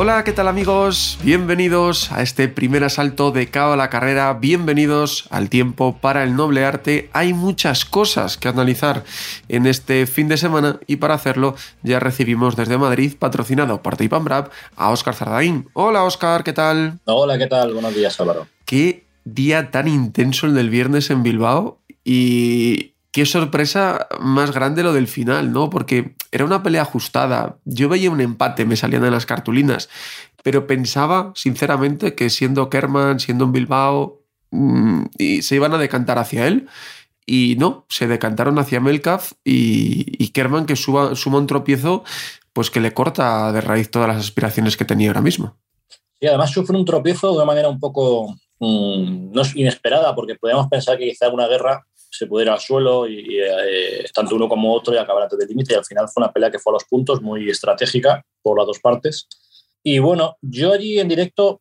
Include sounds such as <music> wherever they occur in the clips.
Hola, ¿qué tal amigos? Bienvenidos a este primer asalto de Cao a la carrera, bienvenidos al tiempo para el noble arte. Hay muchas cosas que analizar en este fin de semana y para hacerlo ya recibimos desde Madrid, patrocinado por Brab, a Óscar Zardaín. Hola Óscar, ¿qué tal? Hola, ¿qué tal? Buenos días Álvaro. Qué día tan intenso el del viernes en Bilbao y qué sorpresa más grande lo del final, ¿no? Porque era una pelea ajustada. Yo veía un empate, me salían de las cartulinas, pero pensaba, sinceramente, que siendo Kerman, siendo un Bilbao, mmm, y se iban a decantar hacia él. Y no, se decantaron hacia Melcaf y, Kerman que suma un tropiezo, pues que le corta de raíz todas las aspiraciones que tenía ahora mismo. Y además sufre un tropiezo de una manera un poco mmm, no inesperada, porque podíamos pensar que quizá una guerra se pudiera al suelo y, eh, tanto uno como otro y acabar antes del límite. Y al final fue una pelea que fue a los puntos, muy estratégica por las dos partes. Y bueno, yo allí en directo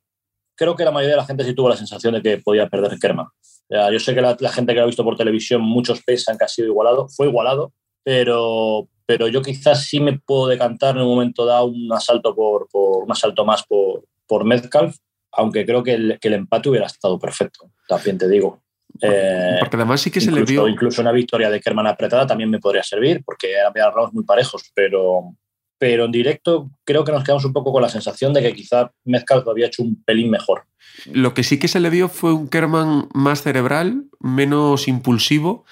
creo que la mayoría de la gente sí tuvo la sensación de que podía perder Kerman. Yo sé que la, gente que lo ha visto por televisión, muchos pesan que ha sido igualado, fue igualado, pero, pero yo quizás sí me puedo decantar en un momento dado un asalto, por, por un más por, por Metcalf, aunque creo que el empate hubiera estado perfecto, también te digo. Eh, porque además sí que incluso, se le vio. Incluso una victoria de Kerman apretada también me podría servir, porque eran rounds muy parejos, pero, pero en directo creo que nos quedamos un poco con la sensación de que quizá Metcalf lo había hecho un pelín mejor. Lo que sí que se le vio fue un Kerman más cerebral, menos impulsivo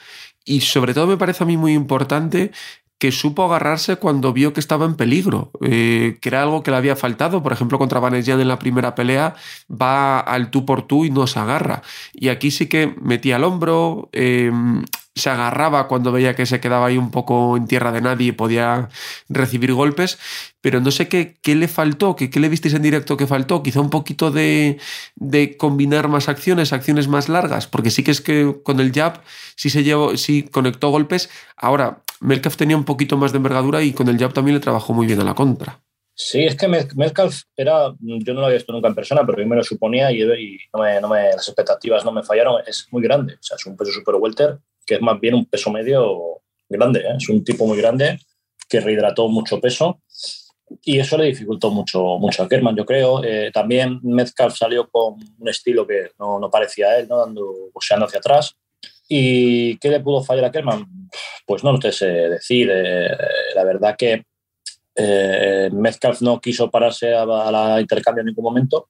y sobre todo me parece a mí muy importante que supo agarrarse cuando vio que estaba en peligro, eh, que era algo que le había faltado. Por ejemplo, contra Vanessian en la primera pelea va al tú por tú y no se agarra. Y aquí sí que metía el hombro, eh, se agarraba cuando veía que se quedaba ahí un poco en tierra de nadie y podía recibir golpes, pero no sé qué, qué le faltó, qué, qué le visteis en directo que faltó, quizá un poquito de, de, combinar más acciones, acciones más largas, porque sí que es que con el jab sí se llevó, sí conectó golpes. Ahora, Metcalf tenía un poquito más de envergadura y con el jab también le trabajó muy bien a la contra. Sí, es que Metcalf era, yo no lo había visto nunca en persona, pero yo me lo suponía y, y no me, las expectativas no me fallaron. Es muy grande, o sea, es un peso super welter que es más bien un peso medio grande. ¿eh? Es un tipo muy grande que rehidrató mucho peso y eso le dificultó mucho, mucho a Kerman, yo creo. Eh, también Metcalf salió con un estilo que no, no parecía a él, ¿no? dando boxeando hacia atrás. ¿Y qué le pudo fallar a Kerman? Pues no lo sé decir. Eh, la verdad que eh, Metcalf no quiso pararse a, a la intercambio en ningún momento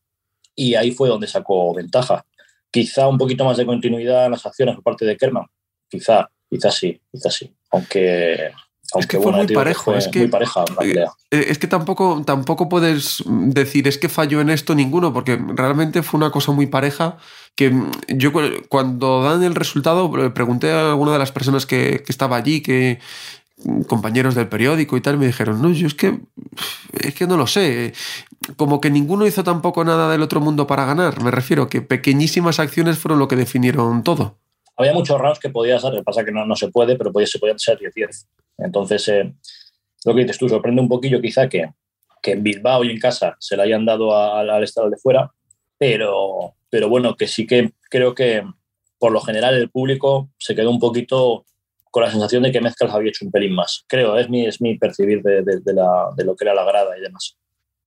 y ahí fue donde sacó ventaja. Quizá un poquito más de continuidad en las acciones por parte de Kerman, quizá, quizá sí, quizá sí. Aunque, aunque es que fue bueno, muy parejo, fue es que, muy pareja la pelea. Es que tampoco, tampoco puedes decir es que falló en esto ninguno, porque realmente fue una cosa muy pareja que yo cuando dan el resultado pregunté a alguna de las personas que, que estaba allí, que compañeros del periódico y tal, me dijeron, no, yo es que, es que no lo sé, como que ninguno hizo tampoco nada del otro mundo para ganar, me refiero que pequeñísimas acciones fueron lo que definieron todo había muchos rounds que podía ser, lo que pasa que no, no se puede, pero podía, se podían ser 10-10. Entonces, eh, lo que dices tú, sorprende un poquillo quizá que, que en Bilbao y en casa se le hayan dado a, a, al estado de fuera, pero, pero bueno, que sí que creo que por lo general el público se quedó un poquito con la sensación de que Mezcals había hecho un pelín más. Creo, es mi, es mi percibir de, de lo que era la grada y demás.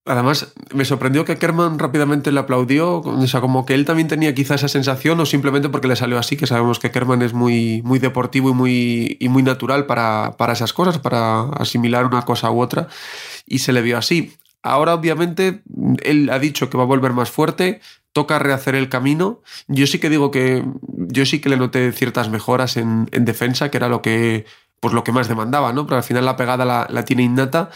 Además, me sorprendió que Kerman rápidamente le aplaudió, o sea, como que él también tenía quizá esa sensación, o simplemente porque le salió así, que sabemos que Kerman es muy, muy deportivo y muy, y muy natural para, para esas cosas, para asimilar una cosa u otra, y se le vio así. Ahora, obviamente, él ha dicho que va a volver más fuerte, toca rehacer el camino. Yo sí que digo que yo sí que le noté ciertas mejoras en, en defensa, que era lo que, pues lo que más demandaba, ¿no? Pero al final la pegada la, la tiene innata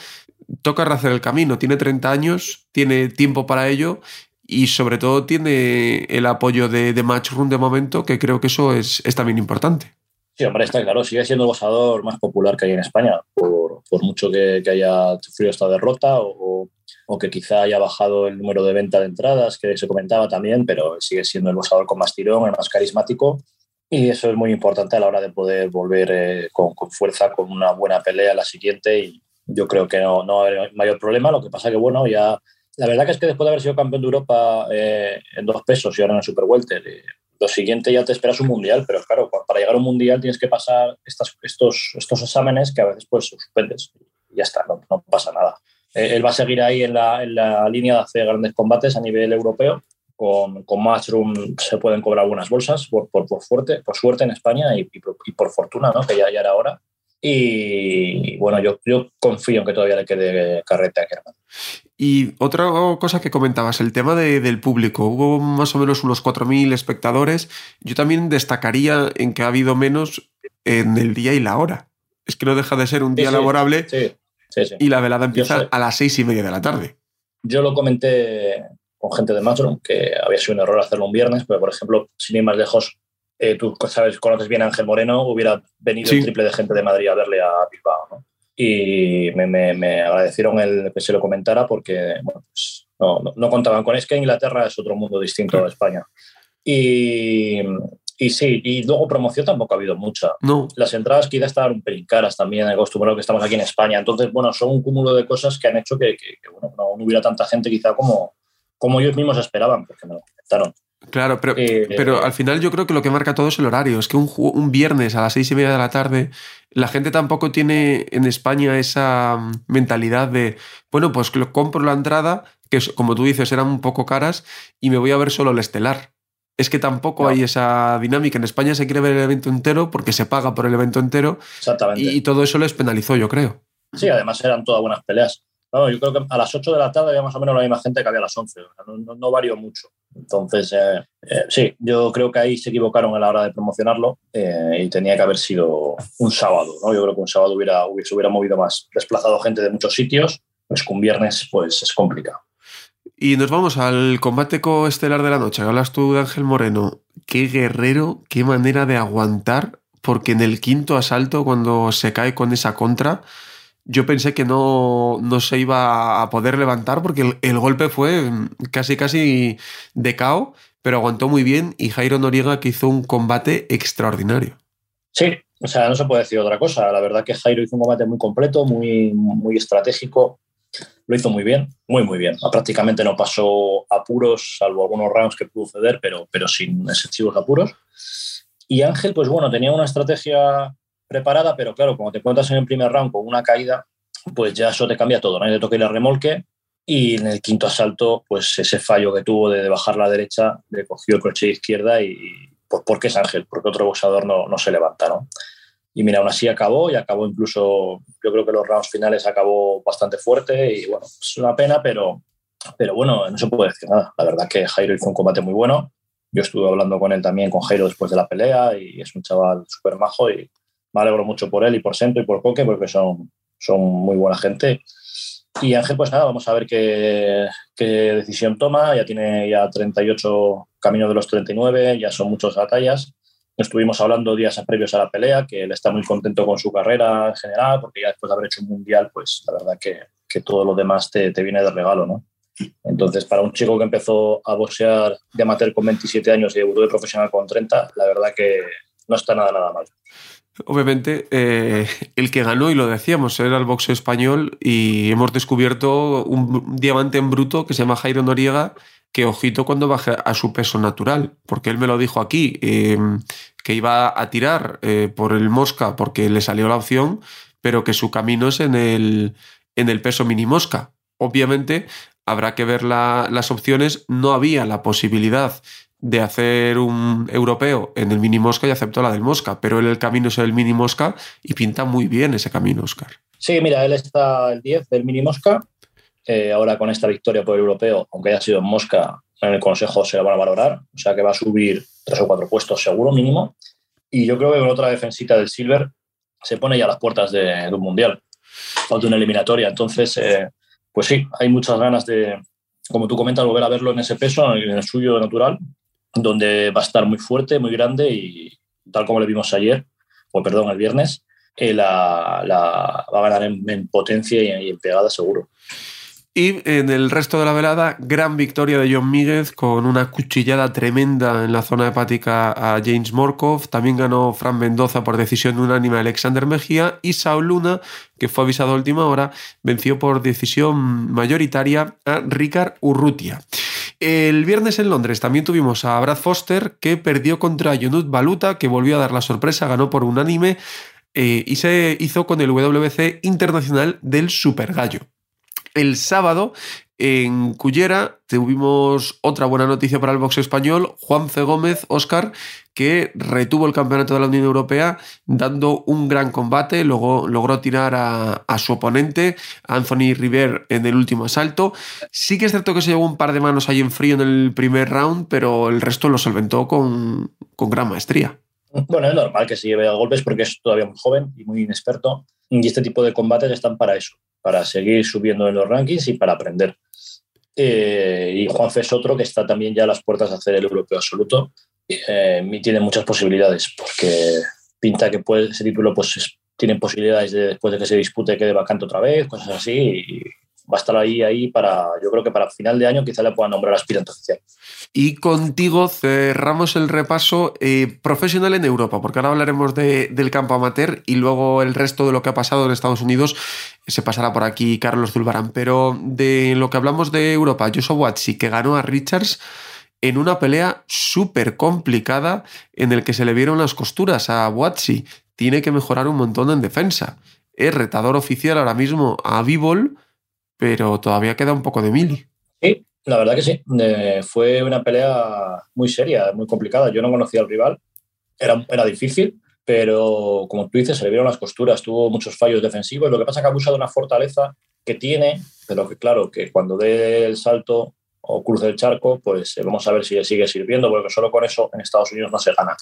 toca rehacer el camino. Tiene 30 años, tiene tiempo para ello y sobre todo tiene el apoyo de, de Matchroom de momento, que creo que eso es, es, también importante. Sí, hombre, está claro, sigue siendo el boxador más popular que hay en España, por, por mucho que, haya sufrido esta derrota o, o, que quizá haya bajado el número de venta de entradas, que se comentaba también, pero sigue siendo el boxeador con más tirón, el más carismático. Y eso es muy importante a la hora de poder volver eh, con, con, fuerza, con una buena pelea la siguiente. Y yo creo que no, no a haber mayor problema. Lo que pasa que, bueno, ya la verdad que es que después de haber sido campeón de Europa eh, en dos pesos y ahora en el Super Welter, eh, lo siguiente ya te esperas un mundial, pero claro, para llegar a un mundial tienes que pasar estas, estos, estos exámenes que a veces pues suspendes y ya está, no, pasa nada. Eh, él va a seguir ahí en la, en la, línea de hacer grandes combates a nivel europeo. Con, con Matchroom se pueden cobrar algunas bolsas por, por, por, fuerte, por suerte en España y, y, por, fortuna, ¿no? que ya, ya era hora. Y bueno, yo, yo confío en que todavía le quede carrete a Kerman. Y otra cosa que comentabas, el tema del público. Hubo más o menos unos 4.000 espectadores. Yo también destacaría en que ha habido menos en el día y la hora. Es que no deja de ser un día laborable y la velada empieza a las seis y media de la tarde. Yo lo comenté con gente de Matron, que había sido un error hacerlo un viernes, pero por ejemplo, sin ir más lejos, eh, tú sabes, conoces bien a Ángel Moreno, hubiera venido el triple de gente de Madrid a verle a Bilbao. ¿no? Y me, agradecieron el que se lo comentara porque pues, no, contaban con es que Inglaterra es otro mundo distinto a España. Y, y, sí, y luego promoción tampoco ha habido mucha. No. Las entradas quizás estaban un pelín caras también, acostumbrado que estamos aquí en España. Entonces, bueno, son un cúmulo de cosas que han hecho que, bueno, no, hubiera tanta gente quizá como, como ellos mismos esperaban, porque me lo comentaron. Claro, pero, eh, pero al final yo creo que lo que marca todo es el horario. Es que un, un, viernes a las seis y media de la tarde, la gente tampoco tiene en España esa mm, mentalidad de, bueno, pues compro la entrada, que como tú dices eran un poco caras, y me voy a ver solo el estelar. Es que tampoco hay esa dinámica. En España se quiere ver el evento entero porque se paga por el evento entero. Exactamente. Y, todo eso les penalizó, yo creo. Sí, además eran todas buenas peleas yo creo que a las 8 de la tarde había más o menos la misma gente que había a las 11. no, varió mucho. Entonces, eh, eh, sí, yo creo que ahí se equivocaron a la hora de promocionarlo eh, y tenía que haber sido un sábado. ¿no? Yo creo que un sábado hubiera, se hubiera movido más, desplazado gente de muchos sitios. Pues con viernes pues es complicado. Y nos vamos al combate coestelar de la noche. Hablas tú de Ángel Moreno. Qué guerrero, qué manera de aguantar, porque en el quinto asalto, cuando se cae con esa contra, yo pensé que no, se iba a poder levantar porque el, golpe fue casi casi de cao, pero aguantó muy bien y Jairo Noriega que hizo un combate extraordinario. Sí, o sea, no se puede decir otra cosa. La verdad que Jairo hizo un combate muy completo, muy, muy estratégico. Lo hizo muy bien, muy, muy bien. Prácticamente no pasó apuros, salvo algunos rounds que pudo ceder, pero, pero sin excesivos apuros. Y Ángel, pues bueno, tenía una estrategia preparada, pero claro, como te cuentas en el primer round con una caída, pues ya eso te cambia todo, ¿no? Le toca ir remolque y en el quinto asalto, pues ese fallo que tuvo de, bajar la derecha, le cogió el coche de izquierda y pues porque es Ángel, porque otro boxeador no, no se levanta, ¿no? Y mira, aún así acabó y acabó incluso, yo creo que los rounds finales acabó bastante fuerte y bueno, es una pena, pero, pero bueno, no se puede decir nada. La verdad que Jairo hizo un combate muy bueno. Yo estuve hablando con él también, con Jairo, después de la pelea y es un chaval súper majo y me alegro mucho por él y por Sento y por Coque porque son, son muy buena gente. Y Ángel, pues nada, vamos a ver qué, qué, decisión toma. Ya tiene ya 38 caminos de los 39, ya son muchas batallas. Estuvimos hablando días previos a la pelea, que él está muy contento con su carrera en general, porque ya después de haber hecho un mundial, pues la verdad que, que todo lo demás te, te, viene de regalo, ¿no? Entonces, para un chico que empezó a boxear de amateur con 27 años y debutó de profesional con 30, la verdad que no está nada, nada mal. Obviamente, eh, el que ganó, y lo decíamos, era el boxeo español y hemos descubierto un diamante en bruto que se llama Jairo Noriega, que ojito cuando baje a su peso natural, porque él me lo dijo aquí, em, que iba a tirar eh, por el mosca porque le salió la opción, pero que su camino es en el, en el peso mini mosca. Obviamente, habrá que ver las opciones. No había la posibilidad de hacer un europeo en el mini mosca y aceptó la del mosca, pero él el camino es el mini mosca y pinta muy bien ese camino, Oscar. Sí, mira, él está el 10 del mini mosca. Eh, ahora con esta victoria por el europeo, aunque haya sido en mosca, en el consejo se lo van a valorar, o sea que va a subir tres o cuatro puestos seguro mínimo. Y yo creo que con otra defensita del Silver se pone ya a las puertas de, un mundial de una eliminatoria. Entonces, eh, pues sí, hay muchas ganas de, como tú comentas, volver a verlo en ese peso, en el suyo natural, donde va a estar muy fuerte, muy grande y tal como le vimos ayer, o perdón, el viernes, la, va a ganar en, potencia y en pegada seguro. Y en el resto de la velada, gran victoria de John Míguez con una cuchillada tremenda en la zona hepática a James Morkov. También ganó Fran Mendoza por decisión unánime a Alexander Mejía. Y Saul Luna, que fue avisado a última hora, venció por decisión mayoritaria a Ricard Urrutia. El viernes en Londres también tuvimos a Brad Foster, que perdió contra Yonut Baluta, que volvió a dar la sorpresa, ganó por unánime eh, y se hizo con el WBC Internacional del Super Gallo. El sábado en Cullera tuvimos otra buena noticia para el box español, Juan C. Gómez, Oscar, que retuvo el campeonato de la Unión Europea dando un gran combate, luego logró tirar a, su oponente, Anthony River, en el último asalto. Sí que es cierto que se llevó un par de manos ahí en frío en el primer round, pero el resto lo solventó con, con gran maestría. Bueno, es normal que se lleve a golpes porque es todavía muy joven y muy inexperto. Y este tipo de combates están para eso, para seguir subiendo en los rankings y para aprender. Eh, y Juanfe es otro que está también ya a las puertas de hacer el europeo absoluto eh, y tiene muchas posibilidades porque pinta que puede, ese título pues tiene posibilidades de después de que se dispute quede vacante otra vez, cosas así. Va a estar ahí, ahí para, yo creo que para final de año quizá le puedan nombrar aspirante oficial. Y contigo cerramos el repaso eh, profesional en Europa, porque ahora hablaremos del campo amateur y luego el resto de lo que ha pasado en Estados Unidos se pasará por aquí Carlos Zulbarán. Pero de lo que hablamos de Europa, Joshua Watsi, que ganó a Richards en una pelea súper complicada en el que se le vieron las costuras a Watsi. Tiene que mejorar un montón en defensa. Es retador oficial ahora mismo a Bivol pero todavía queda un poco de mili. Sí, la verdad que sí. fue una pelea muy seria, muy complicada. Yo no conocía al rival, era, era difícil, pero como tú dices, se le vieron las costuras, tuvo muchos fallos defensivos. Lo que pasa es que abusa de una fortaleza que tiene, pero que claro, que cuando dé el salto o cruce el charco, pues eh, vamos a ver si le sigue sirviendo, porque solo con eso en Estados Unidos no se gana.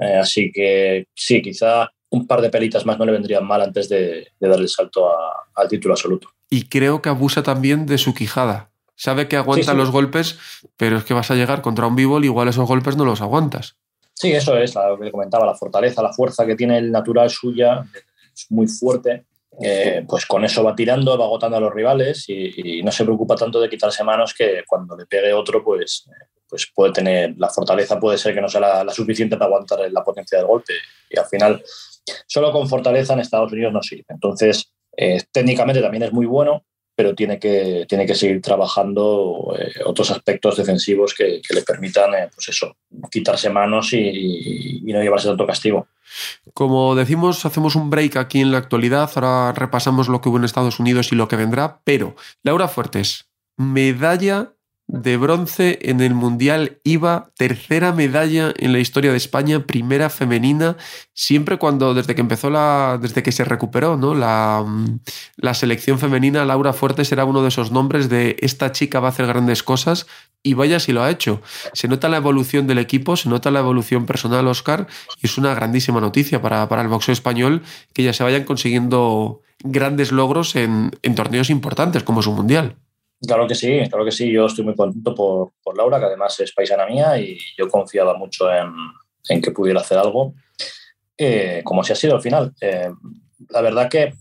Eh, así que sí, quizá un par de pelitas más no le vendrían mal antes de, darle el salto al título absoluto y creo que abusa también de su quijada. Sabe que aguanta los golpes, pero es que vas a llegar contra un b igual esos golpes no los aguantas. Sí, eso es lo que comentaba, la fortaleza, la fuerza que tiene el natural suya, es muy fuerte. Eh, pues con eso va tirando, va agotando a los rivales y, no se preocupa tanto de quitarse manos que cuando le pegue otro, pues, pues puede tener, la fortaleza puede ser que no sea la, la suficiente para aguantar la potencia del golpe. Y al final, solo con fortaleza en Estados Unidos no sirve. Entonces, eh, técnicamente también es muy bueno, pero tiene que, tiene que seguir trabajando eh, otros aspectos defensivos que, le permitan, eh, pues eso, quitarse manos y, y, no llevarse tanto castigo. Como decimos, hacemos un break aquí en la actualidad, ahora repasamos lo que hubo en Estados Unidos y lo que vendrá, pero Laura Fuertes, medalla de bronce en el Mundial IVA, tercera medalla en la historia de España, primera femenina, siempre cuando, desde que empezó la, desde que se recuperó, ¿no? La, la selección femenina, Laura Fuertes era uno de esos nombres de esta chica va a hacer grandes cosas y vaya si lo ha hecho. Se nota la evolución del equipo, se nota la evolución personal, Oscar, y es una grandísima noticia para, para el boxeo español que ya se vayan consiguiendo grandes logros en, en torneos importantes como su Mundial. Claro que sí, claro que sí. Yo estoy muy contento por, por Laura, que además es paisana mía y yo confiaba mucho en, en que pudiera hacer algo, eh, como si ha sido al final. Eh, la verdad que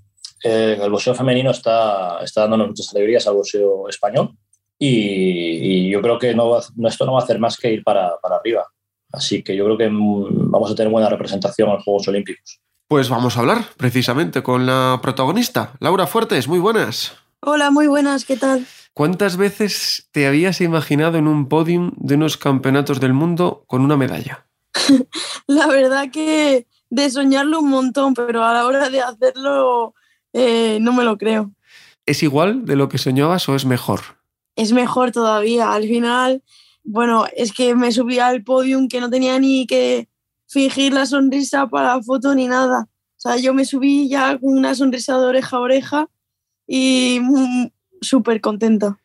eh, el boxeo femenino está, está dándonos muchas alegrías al boxeo español y, yo creo que no esto no va a hacer más que ir para, para arriba. Así que yo creo que mm, vamos a tener buena representación en los Juegos Olímpicos. Pues vamos a hablar precisamente con la protagonista, Laura Fuertes. Muy buenas. Hola, muy buenas, ¿qué tal? ¿Cuántas veces te habías imaginado en un podium de unos campeonatos del mundo con una medalla? <laughs> la verdad que de soñarlo un montón, pero a la hora de hacerlo eh, no me lo creo. ¿Es igual de lo que soñabas o es mejor? Es mejor todavía. Al final, bueno, es que me subí al podium que no tenía ni que fingir la sonrisa para la foto ni nada. O sea, yo me subí ya con una sonrisa de oreja a oreja y súper contenta.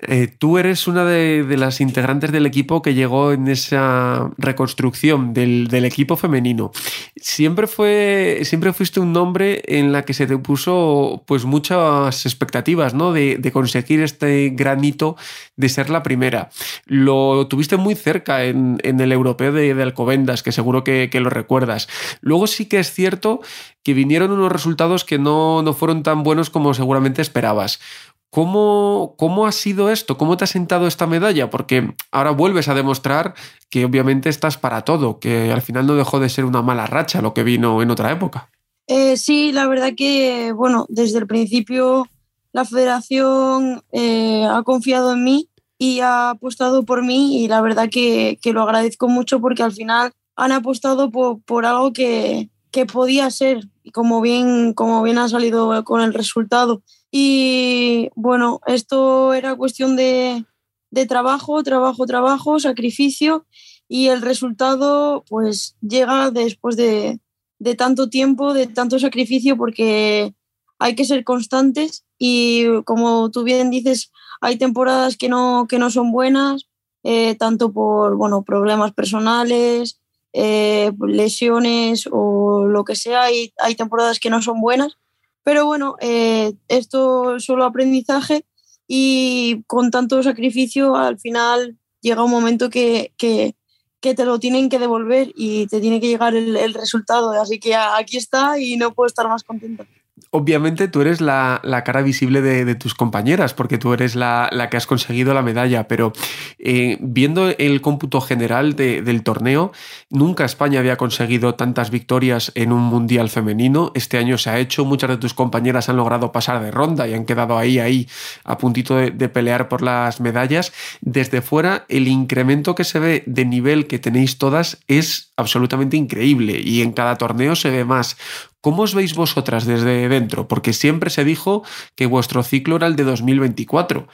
Eh, tú eres una de, las integrantes del equipo que llegó en esa reconstrucción del, equipo femenino. Siempre, fue, siempre fuiste un nombre en la que se te puso pues, muchas expectativas ¿no? de, conseguir este granito de ser la primera. Lo tuviste muy cerca en, el europeo de, Alcobendas, que seguro que, que lo recuerdas. Luego sí que es cierto que vinieron unos resultados que no, no fueron tan buenos como seguramente esperabas. ¿Cómo, ¿Cómo ha sido esto? ¿Cómo te ha sentado esta medalla? Porque ahora vuelves a demostrar que obviamente estás para todo, que al final no dejó de ser una mala racha lo que vino en otra época. Eh, sí, la verdad que, bueno, desde el principio la federación eh, ha confiado en mí y ha apostado por mí y la verdad que, lo agradezco mucho porque al final han apostado por, algo que, que, podía ser, como bien, como bien ha salido con el resultado. Y bueno, esto era cuestión de, trabajo, trabajo, trabajo, sacrificio y el resultado pues llega después de, tanto tiempo, de tanto sacrificio porque hay que ser constantes y como tú bien dices, hay temporadas que no, que no son buenas, eh, tanto por bueno, problemas personales, eh, lesiones o lo que sea, hay, temporadas que no son buenas pero bueno, eh, esto es solo aprendizaje y con tanto sacrificio al final llega un momento que, que, te lo tienen que devolver y te tiene que llegar el, el resultado. Así que aquí está y no puedo estar más contento obviamente tú eres la, cara visible de, tus compañeras, porque tú eres la, que has conseguido la medalla, pero eh, viendo el cómputo general del torneo, nunca España había conseguido tantas victorias en un mundial femenino. Este año se ha hecho, muchas de tus compañeras han logrado pasar de ronda y han quedado ahí, ahí, a puntito de, de pelear por las medallas. Desde fuera, el incremento que se ve de nivel que tenéis todas es absolutamente increíble y en cada torneo se ve más. ¿Cómo os veis vosotras desde dentro? Porque siempre se dijo que vuestro ciclo era el de 2024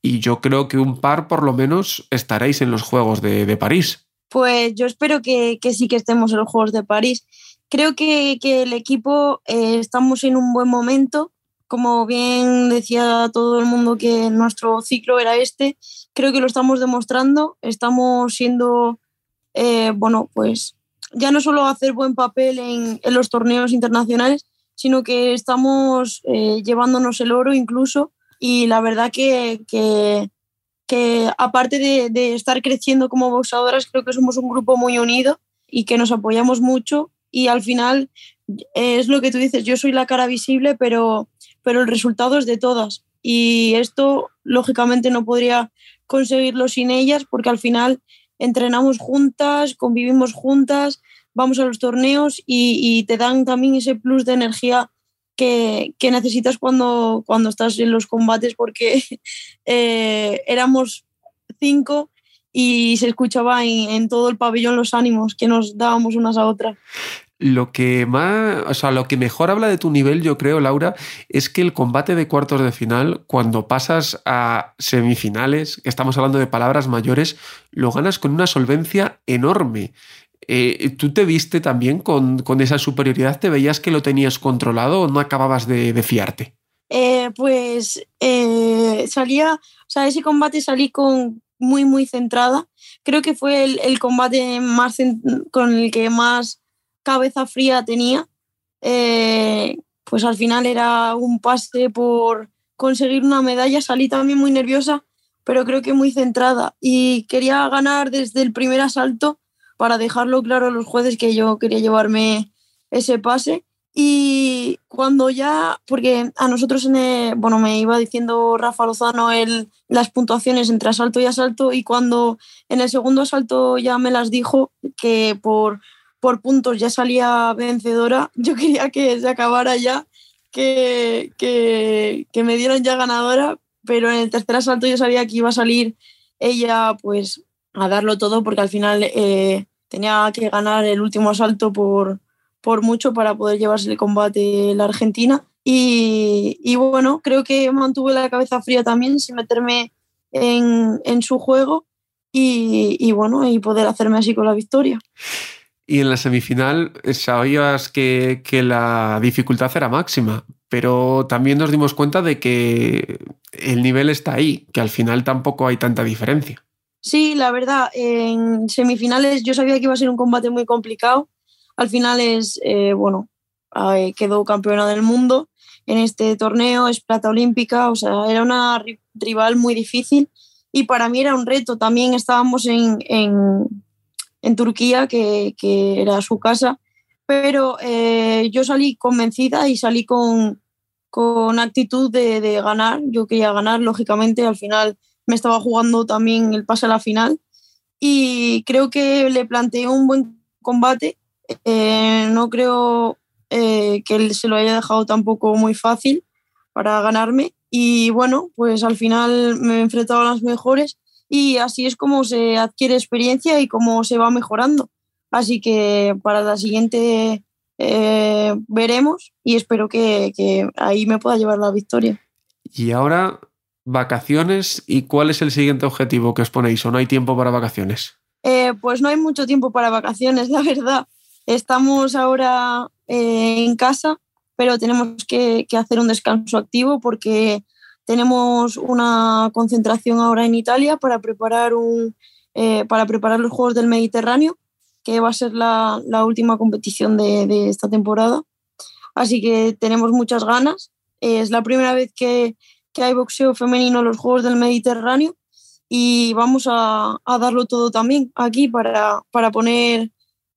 y yo creo que un par por lo menos estaréis en los Juegos de, París. Pues yo espero que, sí que estemos en los Juegos de París. Creo que, el equipo eh, estamos en un buen momento. Como bien decía todo el mundo que nuestro ciclo era este, creo que lo estamos demostrando. Estamos siendo, eh, bueno, pues ya no solo hacer buen papel en, los torneos internacionales, sino que estamos eh, llevándonos el oro incluso. Y la verdad que, que, aparte de, estar creciendo como boxeadoras, creo que somos un grupo muy unido y que nos apoyamos mucho. Y al final es lo que tú dices, yo soy la cara visible, pero, pero el resultado es de todas. Y esto, lógicamente, no podría conseguirlo sin ellas, porque al final entrenamos juntas, convivimos juntas, vamos a los torneos y, te dan también ese plus de energía que, necesitas cuando, cuando estás en los combates porque <laughs> eh, éramos cinco y se escuchaba en, todo el pabellón los ánimos que nos dábamos unas a otras. Lo que más, o sea, lo que mejor habla de tu nivel, yo creo, Laura, es que el combate de cuartos de final, cuando pasas a semifinales, que estamos hablando de palabras mayores, lo ganas con una solvencia enorme. Eh, ¿Tú te viste también con, esa superioridad? ¿Te veías que lo tenías controlado o no acababas de, fiarte? Eh, pues eh, salía, o sea, ese combate salí con muy, muy centrada. Creo que fue el, el combate más con el que más cabeza fría tenía, eh, pues al final era un pase por conseguir una medalla. Salí también muy nerviosa, pero creo que muy centrada. Y quería ganar desde el primer asalto para dejarlo claro a los jueces que yo quería llevarme ese pase. Y cuando ya, porque a nosotros, en bueno, me iba diciendo Rafa Lozano el, las puntuaciones entre asalto y asalto, y cuando en el segundo asalto ya me las dijo que por por puntos ya salía vencedora. <laughs> Yo quería que se acabara ya, que, que, me dieran ya ganadora, pero en el tercer asalto yo sabía que iba a salir ella pues a darlo todo porque al final eh, tenía que ganar el último asalto por, por mucho para poder llevarse el combate la Argentina. Y, y, bueno, creo que mantuve la cabeza fría también sin meterme en, en su juego y, y bueno, y poder hacerme así con la victoria y en la semifinal sabías que, que, la dificultad era máxima, pero también nos dimos cuenta de que el nivel está ahí, que al final tampoco hay tanta diferencia. Sí, la verdad, en semifinales yo sabía que iba a ser un combate muy complicado. Al final es, eh, bueno, quedó campeona del mundo en este torneo, es plata olímpica, o sea, era una rival muy difícil y para mí era un reto. También estábamos en, en, Turquía, que, que, era su casa, pero eh, yo salí convencida y salí con, con actitud de, ganar. Yo quería ganar, lógicamente, al final me estaba jugando también el pase a la final. Y creo que le planteé un buen combate. Eh, no creo eh, que él se lo haya dejado tampoco muy fácil para ganarme. Y bueno, pues al final me he enfrentado a las mejores y así es como se adquiere experiencia y cómo se va mejorando. Así que para la siguiente eh, veremos y espero que, que, ahí me pueda llevar la victoria. Y ahora, vacaciones y cuál es el siguiente objetivo que os ponéis o no hay tiempo para vacaciones. Eh, pues no hay mucho tiempo para vacaciones, <laughs> la verdad. Estamos ahora eh, en casa, pero tenemos que, que hacer un descanso activo porque tenemos una concentración ahora en Italia para preparar, un, eh, para preparar los Juegos del Mediterráneo, que va a ser la, la última competición de, de, esta temporada. Así que tenemos muchas ganas. Es la primera vez que, que hay boxeo femenino en los Juegos del Mediterráneo y vamos a, a darlo todo también aquí para, para, poner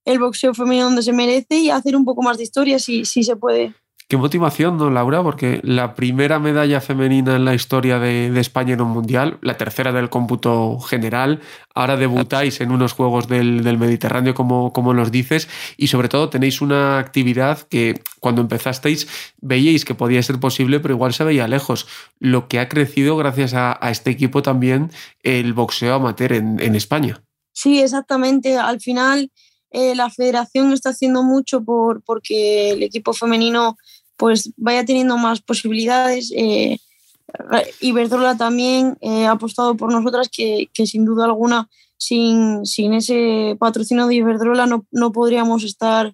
el boxeo femenino donde se merece y hacer un poco más de historia si, si se puede. Qué motivación, ¿no, Laura? Porque la primera medalla femenina en la historia de, España en un mundial, la tercera del cómputo general, ahora debutáis en unos Juegos del, Mediterráneo, como, como nos dices, y sobre todo tenéis una actividad que cuando empezasteis veíais que podía ser posible, pero igual se veía lejos. Lo que ha crecido gracias a, este equipo también el boxeo amateur en, en España. Sí, exactamente. Al final eh, la federación está haciendo mucho por, porque el equipo femenino pues vaya teniendo más posibilidades. Eh, Iberdrola también eh, ha apostado por nosotras que, sin duda alguna sin, sin, ese patrocinio de Iberdrola no, no podríamos estar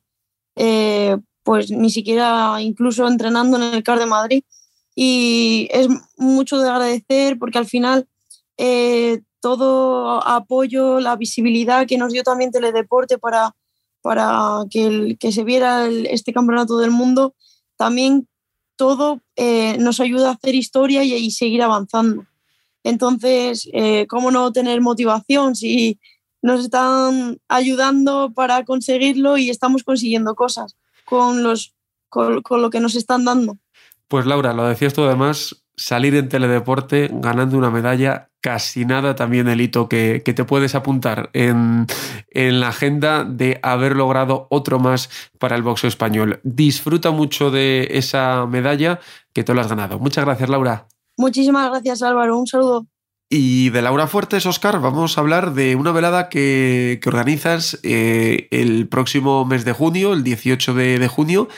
eh, pues ni siquiera incluso entrenando en el CAR de Madrid y es mucho de agradecer porque al final eh, todo apoyo, la visibilidad que nos dio también Teledeporte para, para que, que se viera este campeonato del mundo también todo eh, nos ayuda a hacer historia y, seguir avanzando. Entonces, eh, ¿cómo no tener motivación si nos están ayudando para conseguirlo y estamos consiguiendo cosas con, los, con, con lo que nos están dando? Pues Laura, lo decías tú además, salir en teledeporte ganando una medalla, casi nada también el hito que, que te puedes apuntar en, en, la agenda de haber logrado otro más para el boxeo español. Disfruta mucho de esa medalla que te lo has ganado. Muchas gracias, Laura. Muchísimas gracias, Álvaro. Un saludo. Y de Laura Fuertes, Oscar, vamos a hablar de una velada que, que organizas eh, el próximo mes de junio, el 18 de, de junio,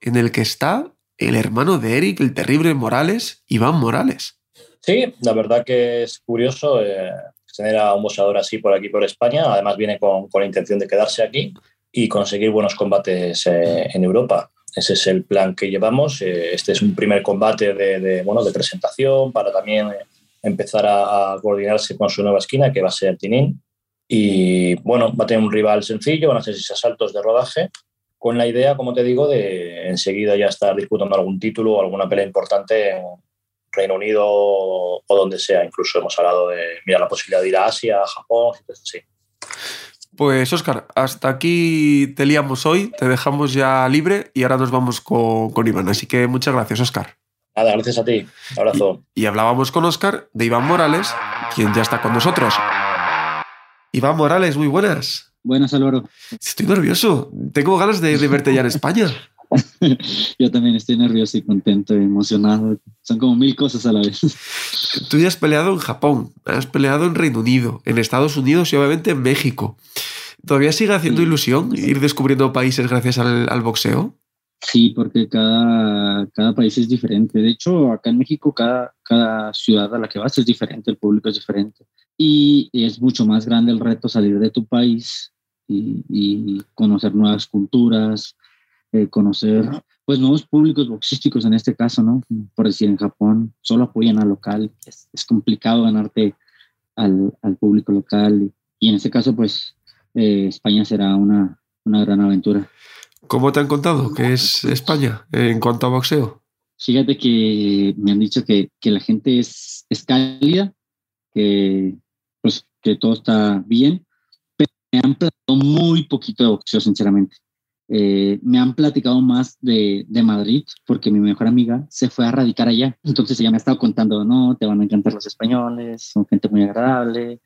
en el que está el hermano de Eric, el terrible Morales, Iván Morales. Sí, la verdad que es curioso eh, tener a un boxeador así por aquí, por España. Además viene con, con la intención de quedarse aquí y conseguir buenos combates eh, en Europa. Ese es el plan que llevamos. Eh, este es un primer combate de, bueno, de presentación para también empezar a, coordinarse con su nueva esquina, que va a ser Tinin. Y bueno, va a tener un rival sencillo, van a ser seis asaltos de rodaje con la idea, como te digo, de enseguida ya estar disputando algún título o alguna pelea importante en Reino Unido o donde sea. Incluso hemos hablado de mirar la posibilidad de ir a Asia, a Japón, sí. Pues Oscar, hasta aquí te liamos hoy, te dejamos ya libre y ahora nos vamos con, con Iván. Así que muchas gracias, Oscar. Nada, gracias a ti. Un abrazo. Y, y hablábamos con Oscar de Iván Morales, quien ya está con nosotros. Iván Morales, muy buenas. Buenas, Álvaro. Estoy nervioso. Tengo ganas de, de verte ya en España. <laughs> Yo también estoy nervioso y contento y emocionado. Son como mil cosas a la vez. Tú ya has peleado en Japón, has peleado en Reino Unido, en Estados Unidos y obviamente en México. ¿Todavía sigue haciendo sí. ilusión ir descubriendo países gracias al, al, boxeo? Sí, porque cada, cada país es diferente. De hecho, acá en México, cada, cada ciudad a la que vas es diferente, el público es diferente. Y es mucho más grande el reto salir de tu país y, y conocer nuevas culturas, eh, conocer pues nuevos públicos boxísticos en este caso, ¿no? Por decir, en Japón solo apoyan al local, es, es complicado ganarte al, al, público local y en este caso, pues eh, España será una, una gran aventura. ¿Cómo te han contado que es España en cuanto a boxeo? Fíjate que me han dicho que, que la gente es, es cálida, que, pues, que todo está bien, pero me han platicado muy poquito de boxeo, sinceramente. Eh, me han platicado más de, de, Madrid porque mi mejor amiga se fue a radicar allá. Entonces ella me ha estado contando, no, te van a encantar los españoles, son gente muy agradable.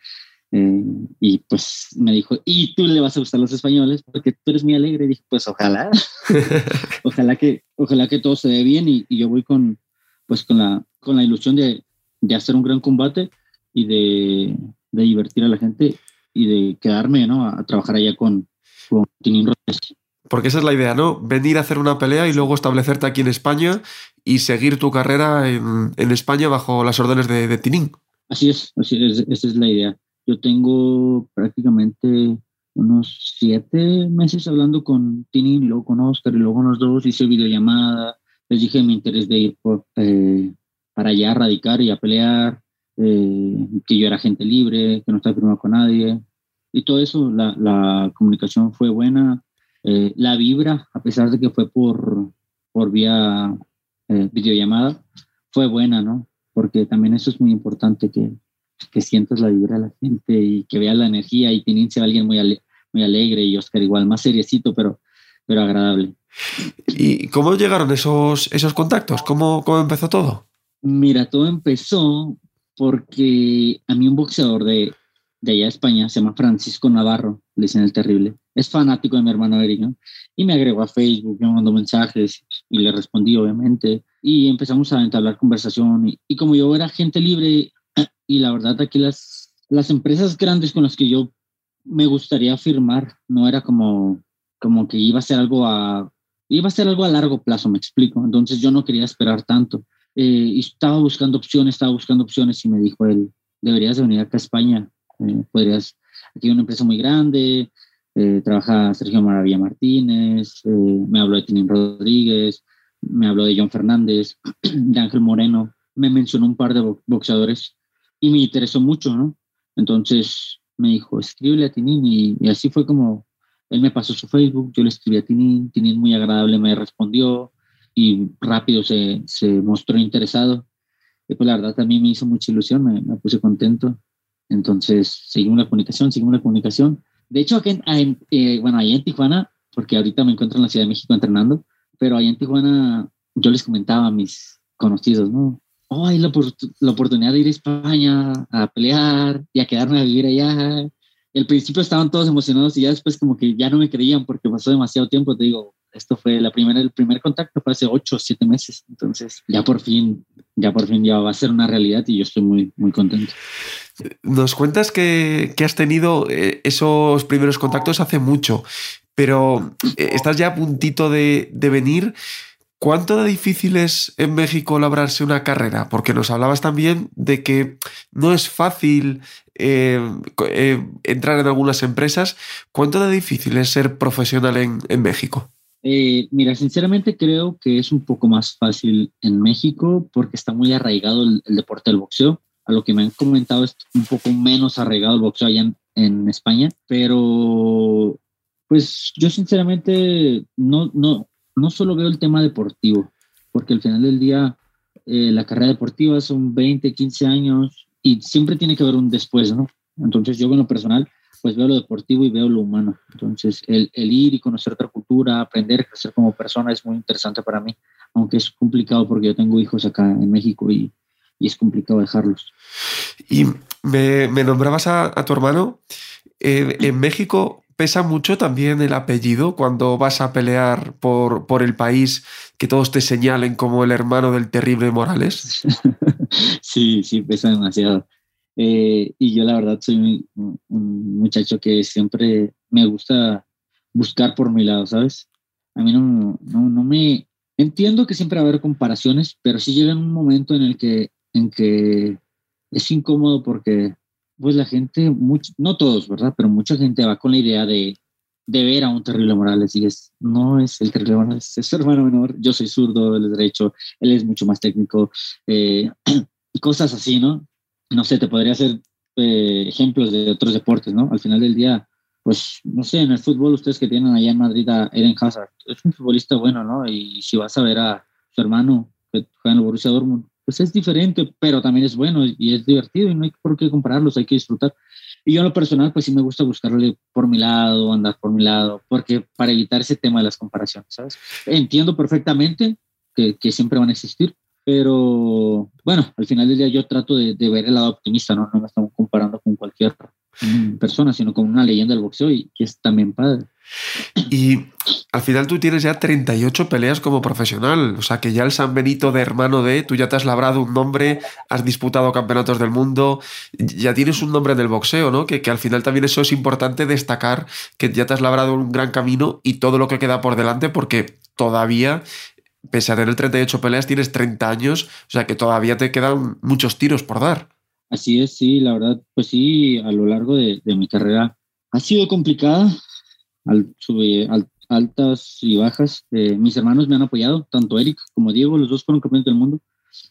Eh, y pues me dijo, ¿y tú le vas a gustar los españoles? Porque tú eres muy alegre. Y dije, pues ojalá, <laughs> ojalá, que, ojalá que todo se dé bien y, y, yo voy con, pues, con, la, con la ilusión de, de hacer un gran combate y de, de, divertir a la gente y de quedarme ¿no? a, a trabajar allá con, con Tinin Rodríguez. Porque esa es la idea, ¿no? Venir a hacer una pelea y luego establecerte aquí en España y seguir tu carrera en, en España bajo las órdenes de, de Tinín. Así es, así es, esa es la idea. Yo tengo prácticamente unos siete meses hablando con Tinín y luego con Oscar y luego con los dos, hice videollamada, les dije mi interés de ir por, eh, para allá a radicar y a pelear, eh, que yo era gente libre, que no estaba firmado con nadie. Y todo eso, la, la comunicación fue buena, eh, la vibra, a pesar de que fue por, por vía eh, videollamada, fue buena, ¿no? Porque también eso es muy importante, que, que sientas la vibra de la gente y que veas la energía y Tinin sea alguien muy, ale muy alegre y Oscar igual, más seriecito, pero, pero agradable. ¿Y cómo llegaron esos, esos contactos? ¿Cómo, ¿Cómo empezó todo? Mira, todo empezó porque a mí un boxeador de, de allá de España, se llama Francisco Navarro, le dicen el terrible, es fanático de mi hermano Eric, ¿no? Y me agregó a Facebook, me mandó mensajes y le respondí, obviamente, y empezamos a entablar conversación. Y, y como yo era gente libre, <clears throat> y la verdad aquí las, las empresas grandes con las que yo me gustaría firmar, no era como, como que iba a ser algo a, iba a ser algo a largo plazo, me explico. Entonces yo no quería esperar tanto. Eh, y estaba buscando opciones, estaba buscando opciones y me dijo él, deberías de venir acá a España, eh, podrías, aquí hay una empresa muy grande, eh, trabaja Sergio Maravilla Martínez, eh, me habló de Tinin Rodríguez, me habló de John Fernández, <clears throat> de Ángel Moreno, me mencionó un par de bo boxeadores y me interesó mucho, ¿no? Entonces me dijo, escríbele a Tinin y, y, así fue como él me pasó su Facebook, yo le escribí a Tinin, Tinin muy agradable me respondió y rápido se, se mostró interesado. Y pues la verdad también me hizo mucha ilusión, me, me puse contento. Entonces seguimos la comunicación, seguimos la comunicación de hecho, aquí en, eh, bueno, ahí en Tijuana, porque ahorita me encuentro en la Ciudad de México entrenando, pero ahí en Tijuana yo les comentaba a mis conocidos, ¿no? Oh, hay la, la, oportunidad de ir a España a pelear y a quedarme a vivir allá. Al principio estaban todos emocionados y ya después como que ya no me creían porque pasó demasiado tiempo. Te digo, esto fue el primer contacto fue hace ocho o siete meses. Entonces ya por fin, ya por fin ya va a ser una realidad y yo estoy muy, muy contento. Nos cuentas que, que has tenido eh, esos primeros contactos hace mucho, pero eh, estás ya a puntito de, de venir. ¿Cuánto de difícil es en México labrarse una carrera? Porque nos hablabas también de que no es fácil eh, entrar en algunas empresas. ¿Cuánto de difícil es ser profesional en, en México? Eh, mira, sinceramente creo que es un poco más fácil en México porque está muy arraigado el, el, deporte del boxeo. A lo que me han comentado es un poco menos arraigado el boxeo allá en, en España, pero pues yo sinceramente no, no, no solo veo el tema deportivo, porque al final del día eh, la carrera deportiva son 20, 15 años y siempre tiene que haber un después, ¿no? Entonces yo en lo personal, pues veo lo deportivo y veo lo humano. Entonces el, el ir y conocer otra cultura, aprender, crecer como persona es muy interesante para mí, aunque es complicado porque yo tengo hijos acá en México y, y es complicado dejarlos. Y me, me nombrabas a, a, tu hermano. Eh, en México pesa mucho también el apellido cuando vas a pelear por, por el país, que todos te señalen como el hermano del terrible Morales. <laughs> sí, sí, pesa demasiado. Eh, y yo la verdad soy un, un, muchacho que siempre me gusta buscar por mi lado, ¿sabes? A mí no, no, no me... Entiendo que siempre va a haber comparaciones, pero sí llega un momento en el que, en que es incómodo porque pues la gente, mucho, no todos, ¿verdad? Pero mucha gente va con la idea de, de ver a un terrible Morales y es, no es el terrible Morales, es su hermano menor, yo soy zurdo, él es derecho, él es mucho más técnico, eh, <clears throat> cosas así, ¿no? No sé, te podría hacer eh, ejemplos de otros deportes, ¿no? Al final del día, pues, no sé, en el fútbol, ustedes que tienen allá en Madrid a Eden Hazard, es un futbolista bueno, ¿no? Y si vas a ver a su hermano que juega en el Borussia Dortmund, pues es diferente, pero también es bueno y es divertido y no hay por qué compararlos, hay que disfrutar. Y yo en lo personal, pues sí me gusta buscarle por mi lado, andar por mi lado, porque para evitar ese tema de las comparaciones, ¿sabes? Entiendo perfectamente que, que siempre van a existir, pero bueno, al final del día yo trato de, de ver el lado optimista, ¿no? No me estamos comparando con cualquier persona, sino con una leyenda del boxeo y que es también padre. Y al final tú tienes ya 38 peleas como profesional, o sea que ya el San Benito de hermano de, tú ya te has labrado un nombre, has disputado campeonatos del mundo, ya tienes un nombre del boxeo, ¿no? Que, que al final también eso es importante destacar, que ya te has labrado un gran camino y todo lo que queda por delante, porque todavía pese a tener 38 peleas, tienes 30 años, o sea que todavía te quedan muchos tiros por dar. Así es, sí, la verdad, pues sí, a lo largo de, de mi carrera ha sido complicada, al, sube, al, altas y bajas. Eh, mis hermanos me han apoyado, tanto Eric como Diego, los dos fueron campeones del mundo.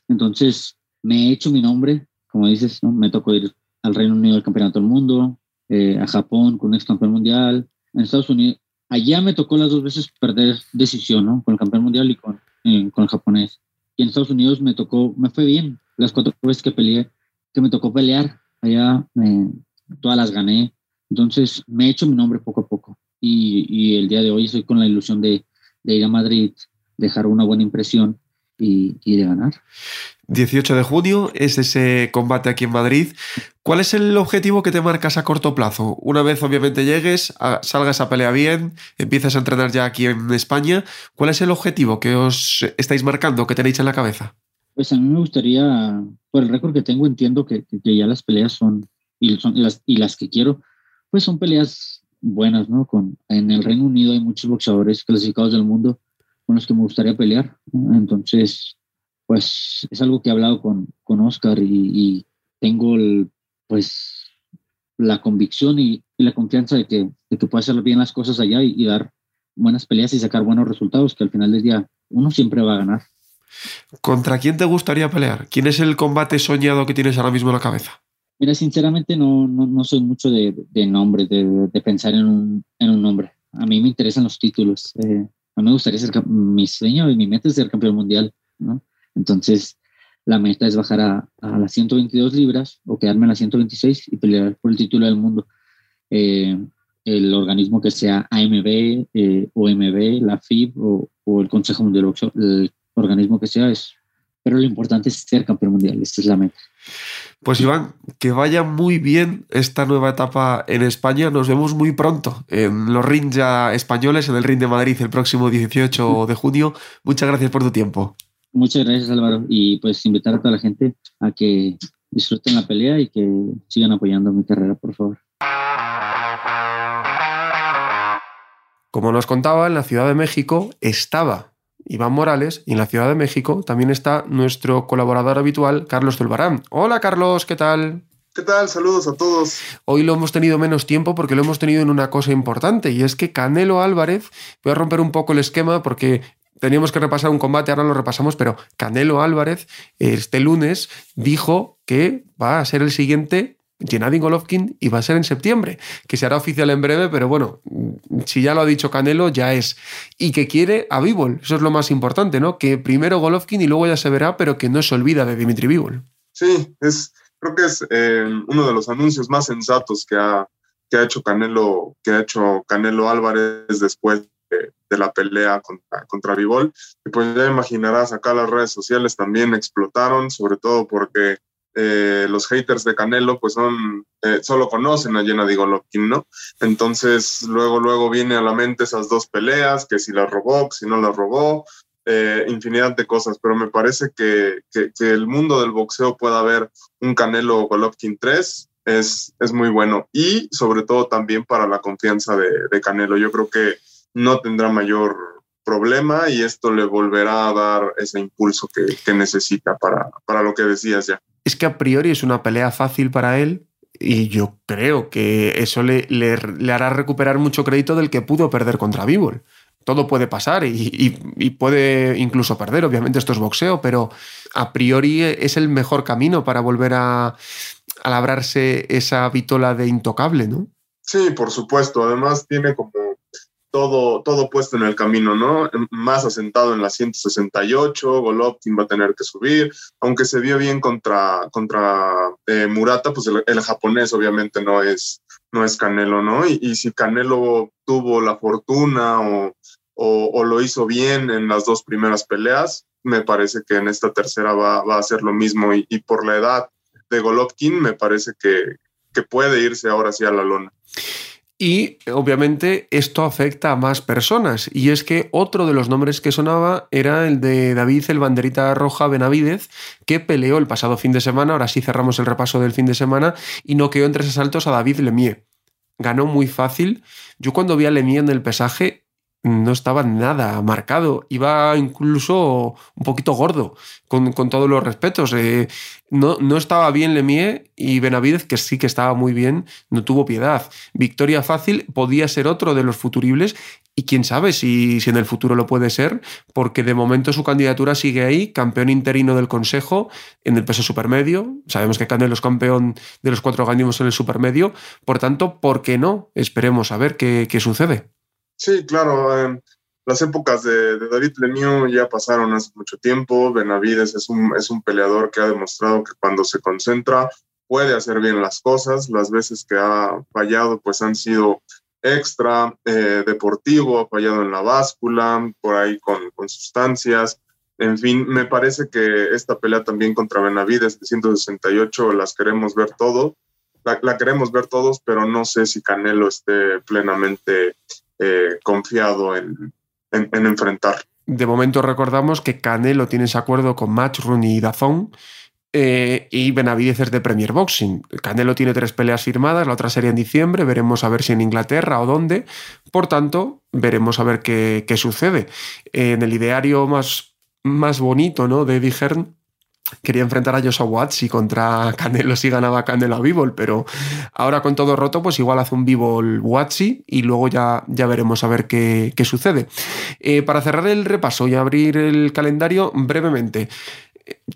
Entonces, me he hecho mi nombre, como dices, ¿no? me tocó ir al Reino Unido al Campeonato del Mundo, eh, a Japón con un ex campeón mundial, en Estados Unidos. Allá me tocó las dos veces perder decisión, ¿no? Con el campeón mundial y con, eh, con el japonés. Y en Estados Unidos me tocó, me fue bien. Las cuatro veces que peleé, que me tocó pelear, allá todas las gané. Entonces me he hecho mi nombre poco a poco. Y, y el día de hoy estoy con la ilusión de, de ir a Madrid, dejar una buena impresión y, y, de ganar. 18 de junio es ese combate aquí en Madrid. ¿Cuál es el objetivo que te marcas a corto plazo? Una vez obviamente llegues, salgas a pelea bien, empieces a entrenar ya aquí en España, ¿cuál es el objetivo que os estáis marcando, que tenéis en la cabeza? Pues a mí me gustaría, por el récord que tengo, entiendo que, ya las peleas son y, son, las, y las que quiero, pues son peleas buenas, ¿no? Con, en el Reino Unido hay muchos boxeadores clasificados del mundo con los que me gustaría pelear. Entonces, pues es algo que he hablado con, con Oscar y, y tengo el, pues la convicción y, y, la confianza de que, de que puedo hacer bien las cosas allá y, y, dar buenas peleas y sacar buenos resultados, que al final del día uno siempre va a ganar. ¿Contra quién te gustaría pelear? ¿Quién es el combate soñado que tienes ahora mismo en la cabeza? Mira, sinceramente no, no, no soy mucho de, de nombre, de, de, pensar en un, en un nombre. A mí me interesan los títulos. Eh, a mí me gustaría ser, mi sueño y mi meta es ser campeón mundial, ¿no? Entonces, la meta es bajar a, las 122 libras o quedarme en las 126 y pelear por el título del mundo. Eh, el organismo que sea AMB, eh, OMB, la FIB o, o, el Consejo Mundial de Boxeo, el organismo que sea, es, pero lo importante es ser campeón mundial, esta es la meta. Pues Iván, que vaya muy bien esta nueva etapa en España. Nos vemos muy pronto en los rings ya españoles, en el ring de Madrid el próximo 18 de junio. Muchas gracias por tu tiempo. Muchas gracias Álvaro y pues invitar a toda la gente a que disfruten la pelea y que sigan apoyando mi carrera, por favor. Como nos contaba, en la Ciudad de México estaba Iván Morales y en la Ciudad de México también está nuestro colaborador habitual, Carlos Zulbarán. Hola Carlos, ¿qué tal? ¿Qué tal? Saludos a todos. Hoy lo hemos tenido menos tiempo porque lo hemos tenido en una cosa importante y es que Canelo Álvarez, voy a romper un poco el esquema porque teníamos que repasar un combate, ahora lo repasamos, pero Canelo Álvarez este lunes dijo que va a ser el siguiente Gennady Golovkin y va a ser en septiembre, que se hará oficial en breve, pero bueno, si ya lo ha dicho Canelo, ya es. Y que quiere a Bivol, eso es lo más importante, ¿no? Que primero Golovkin y luego ya se verá, pero que no se olvida de Dimitri Bivol. Sí, es, creo que es eh, uno de los anuncios más sensatos que ha, que ha hecho Canelo, que ha hecho Canelo Álvarez después de, la pelea contra, contra Bivol. Y pues ya imaginarás, acá las redes sociales también explotaron, sobre todo porque eh, los haters de Canelo pues son, eh, solo conocen a Gennady Golovkin, ¿no? Entonces luego, luego viene a la mente esas dos peleas, que si las robó, si no las robó, eh, infinidad de cosas, pero me parece que, que, el mundo del boxeo pueda haber un Canelo Golovkin 3 es, es muy bueno y sobre todo también para la confianza de Canelo. Yo creo que no tendrá mayor problema y esto le volverá a dar ese impulso que, que necesita para, para lo que decías ya es que a priori es una pelea fácil para él. y yo creo que eso le, le, le hará recuperar mucho crédito del que pudo perder contra Bivol todo puede pasar y, puede incluso perder, obviamente esto es boxeo, pero a priori es el mejor camino para volver a, labrarse esa vitola de intocable, ¿no? Sí, por supuesto, además tiene como todo, todo puesto en el camino, ¿no? Más asentado en la 168, Golovkin va a tener que subir, aunque se vio bien contra, contra eh, Murata, pues el, japonés obviamente no es, no es Canelo, ¿no? Y, y si Canelo tuvo la fortuna o o, lo hizo bien en las dos primeras peleas. Me parece que en esta tercera va, a hacer lo mismo y, por la edad de Golovkin me parece que, que puede irse ahora sí a la lona. Y obviamente esto afecta a más personas. Y es que otro de los nombres que sonaba era el de David el Banderita Roja Benavidez, que peleó el pasado fin de semana. Ahora sí cerramos el repaso del fin de semana y noqueó en tres asaltos a David Lemieux. Ganó muy fácil. Yo cuando vi a Lemieux en el pesaje no estaba nada marcado, iba incluso un poquito gordo, con, todos los respetos. Eh, no, no, estaba bien Lemie y Benavidez, que sí que estaba muy bien, no tuvo piedad. Victoria fácil podía ser otro de los futuribles y quién sabe si, si en el futuro lo puede ser, porque de momento su candidatura sigue ahí, campeón interino del Consejo en el peso supermedio. Sabemos que Canelo es campeón de los cuatro organismos en el supermedio, por tanto, ¿por qué no? Esperemos a ver qué, qué sucede. Sí, claro. Em, las épocas de, David Lemieux ya pasaron hace mucho tiempo. Benavides es un, es un peleador que ha demostrado que cuando se concentra puede hacer bien las cosas. Las veces que ha fallado pues han sido extra eh, deportivo, ha fallado en la báscula, por ahí con, con sustancias. En fin, me parece que esta pelea también contra Benavides de 168 las queremos ver todo. La, la, queremos ver todos, pero no sé si Canelo esté plenamente eh, confiado en, enfrentar. De momento recordamos que Canelo tiene ese acuerdo con Matchroom y Dazón. Eh, y Benavidez es de Premier Boxing. Canelo tiene tres peleas firmadas, la otra sería en diciembre, veremos a ver si en Inglaterra o dónde. Por tanto, veremos a ver qué, sucede. en el ideario más, más bonito ¿no? de Eddie quería enfrentar a Joshua Watts contra Canelo si ganaba Canelo a Bivol, pero ahora con todo roto, pues igual hace un Bivol Watsi y luego ya, ya veremos a ver qué, sucede. Eh, para cerrar el repaso y abrir el calendario brevemente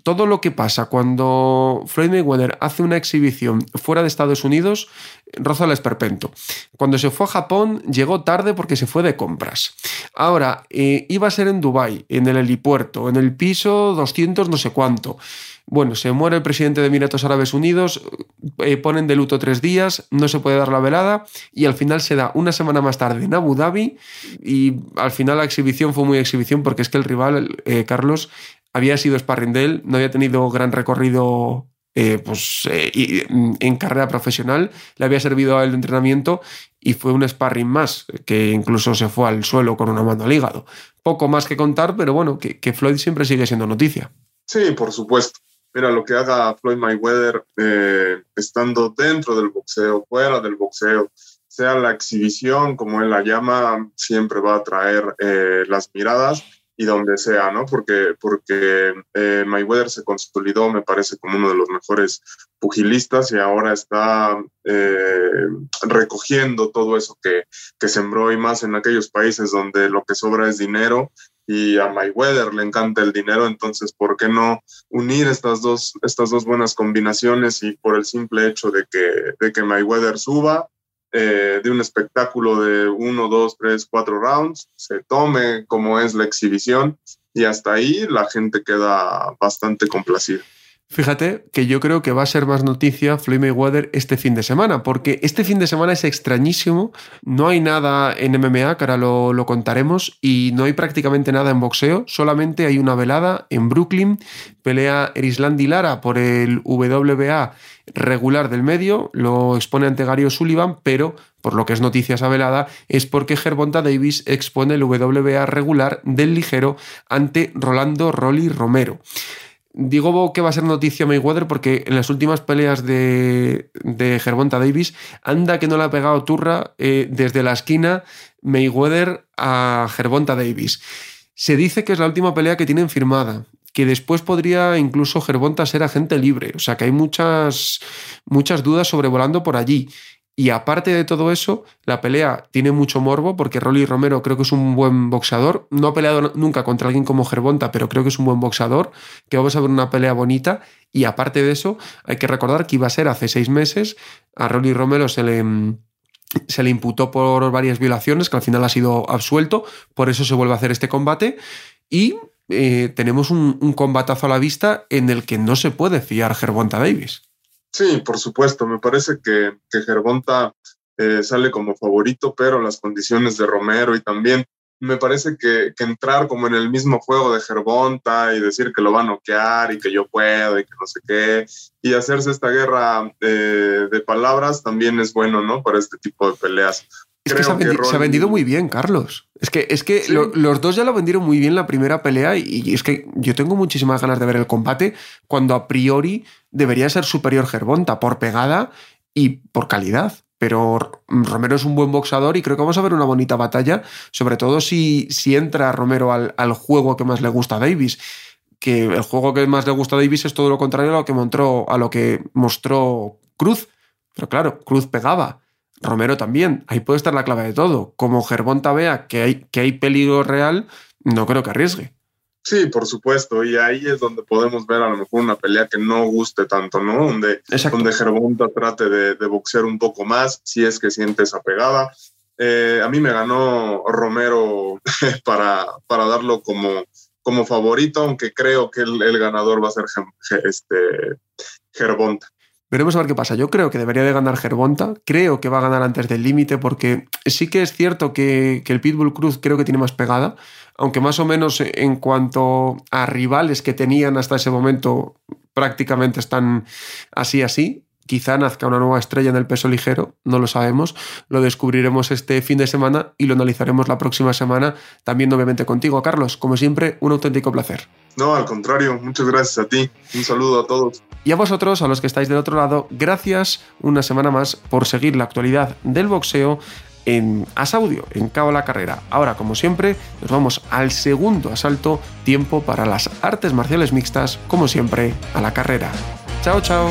todo lo que pasa cuando Floyd Mayweather hace una exhibición fuera de Estados Unidos roza el esperpento. Cuando se fue a Japón llegó tarde porque se fue de compras. Ahora, eh, iba a ser en Dubai, en el helipuerto, en el piso 200 no sé cuánto. Bueno, se muere el presidente de Emiratos Árabes Unidos, eh, ponen de luto tres días, no se puede dar la velada y al final se da una semana más tarde en Abu Dhabi y al final la exhibición fue muy exhibición porque es que el rival, eh, Carlos, había sido sparring de él, no había tenido gran recorrido eh, pues, eh, en carrera profesional, le había servido el entrenamiento y fue un sparring más, que incluso se fue al suelo con una mano al hígado. Poco más que contar, pero bueno, que, Floyd siempre sigue siendo noticia. Sí, por supuesto. Mira, lo que haga Floyd Mayweather eh, estando dentro del boxeo, fuera del boxeo, sea la exhibición, como él la llama, siempre va a atraer las miradas y donde sea, ¿no? Porque, porque eh, Mayweather se consolidó, me parece, como uno de los mejores pugilistas y ahora está eh, recogiendo todo eso que, que sembró y más en aquellos países donde lo que sobra es dinero y a Mayweather le encanta el dinero, entonces, ¿por qué no unir estas dos, estas dos buenas combinaciones y por el simple hecho de que, de que Mayweather suba, eh, de un espectáculo de uno, dos, tres, cuatro rounds, se tome como es la exhibición y hasta ahí la gente queda bastante complacida. Fíjate que yo creo que va a ser más noticia Floyd Mayweather este fin de semana, porque este fin de semana es extrañísimo, no hay nada en MMA, que ahora lo, lo, contaremos, y no hay prácticamente nada en boxeo, solamente hay una velada en Brooklyn, pelea Erislandi Lara por el WBA regular del medio, lo expone ante Gary Sullivan, pero por lo que es noticia esa velada, es porque Gervonta Davis expone el WBA regular del ligero ante Rolando Rolly Romero. Digo que va a ser noticia Mayweather porque en las últimas peleas de, de Gervonta Davis, anda que no le ha pegado turra eh, desde la esquina Mayweather a Gervonta Davis. Se dice que es la última pelea que tienen firmada, que después podría incluso Gervonta ser agente libre. O sea que hay muchas, muchas dudas sobrevolando por allí. Y aparte de todo eso, la pelea tiene mucho morbo porque Rolly Romero creo que es un buen boxeador. No ha peleado nunca contra alguien como Gervonta, pero creo que es un buen boxeador, que vamos a ver una pelea bonita. Y aparte de eso, hay que recordar que iba a ser hace seis meses. A Rolly Romero se le, se le imputó por varias violaciones, que al final ha sido absuelto. Por eso se vuelve a hacer este combate. Y eh, tenemos un, un combatazo a la vista en el que no se puede fiar Gervonta Davis. Sí, por supuesto. Me parece que, que Gervonta eh, sale como favorito, pero las condiciones de Romero y también me parece que, que, entrar como en el mismo juego de Gervonta y decir que lo va a noquear y que yo puedo y que no sé qué, y hacerse esta guerra eh, de palabras también es bueno, ¿no? Para este tipo de peleas. Es que, se ha, vendi se ha, vendido muy bien, Carlos. Es que, es que ¿Sí? lo, los dos ya lo vendieron muy bien la primera pelea y, y, es que yo tengo muchísimas ganas de ver el combate cuando a priori debería ser superior Gervonta por pegada y por calidad. Pero Romero es un buen boxador y creo que vamos a ver una bonita batalla, sobre todo si, si entra Romero al, al juego que más le gusta a Davis que el juego que más le gusta a Davis es todo lo contrario a lo que mostró, a lo que mostró Cruz. Pero claro, Cruz pegaba. Romero también. Ahí puede estar la clave de todo. Como Gervonta vea que hay, que hay peligro real, no creo que arriesgue. Sí, por supuesto. Y ahí es donde podemos ver a lo mejor una pelea que no guste tanto, ¿no? Donde, donde Gervonta trate de, de, boxear un poco más, si es que siente esa pegada. Eh, a mí me ganó Romero <laughs> para, para darlo como, como favorito, aunque creo que el, el ganador va a ser este, Gervonta. Veremos a ver qué pasa. Yo creo que debería de ganar Gervonta. Creo que va a ganar antes del límite porque sí que es cierto que, que, el Pitbull Cruz creo que tiene más pegada, aunque más o menos en cuanto a rivales que tenían hasta ese momento prácticamente están así así. Quizá nazca una nueva estrella en el peso ligero, no lo sabemos. Lo descubriremos este fin de semana y lo analizaremos la próxima semana, también obviamente contigo, Carlos. Como siempre, un auténtico placer. No, al contrario, muchas gracias a ti. Un saludo a todos. Y a vosotros, a los que estáis del otro lado, gracias una semana más por seguir la actualidad del boxeo en Asaudio, en Cabo la Carrera. Ahora, como siempre, nos vamos al segundo asalto, tiempo para las artes marciales mixtas, como siempre, a la carrera. Chao, chao.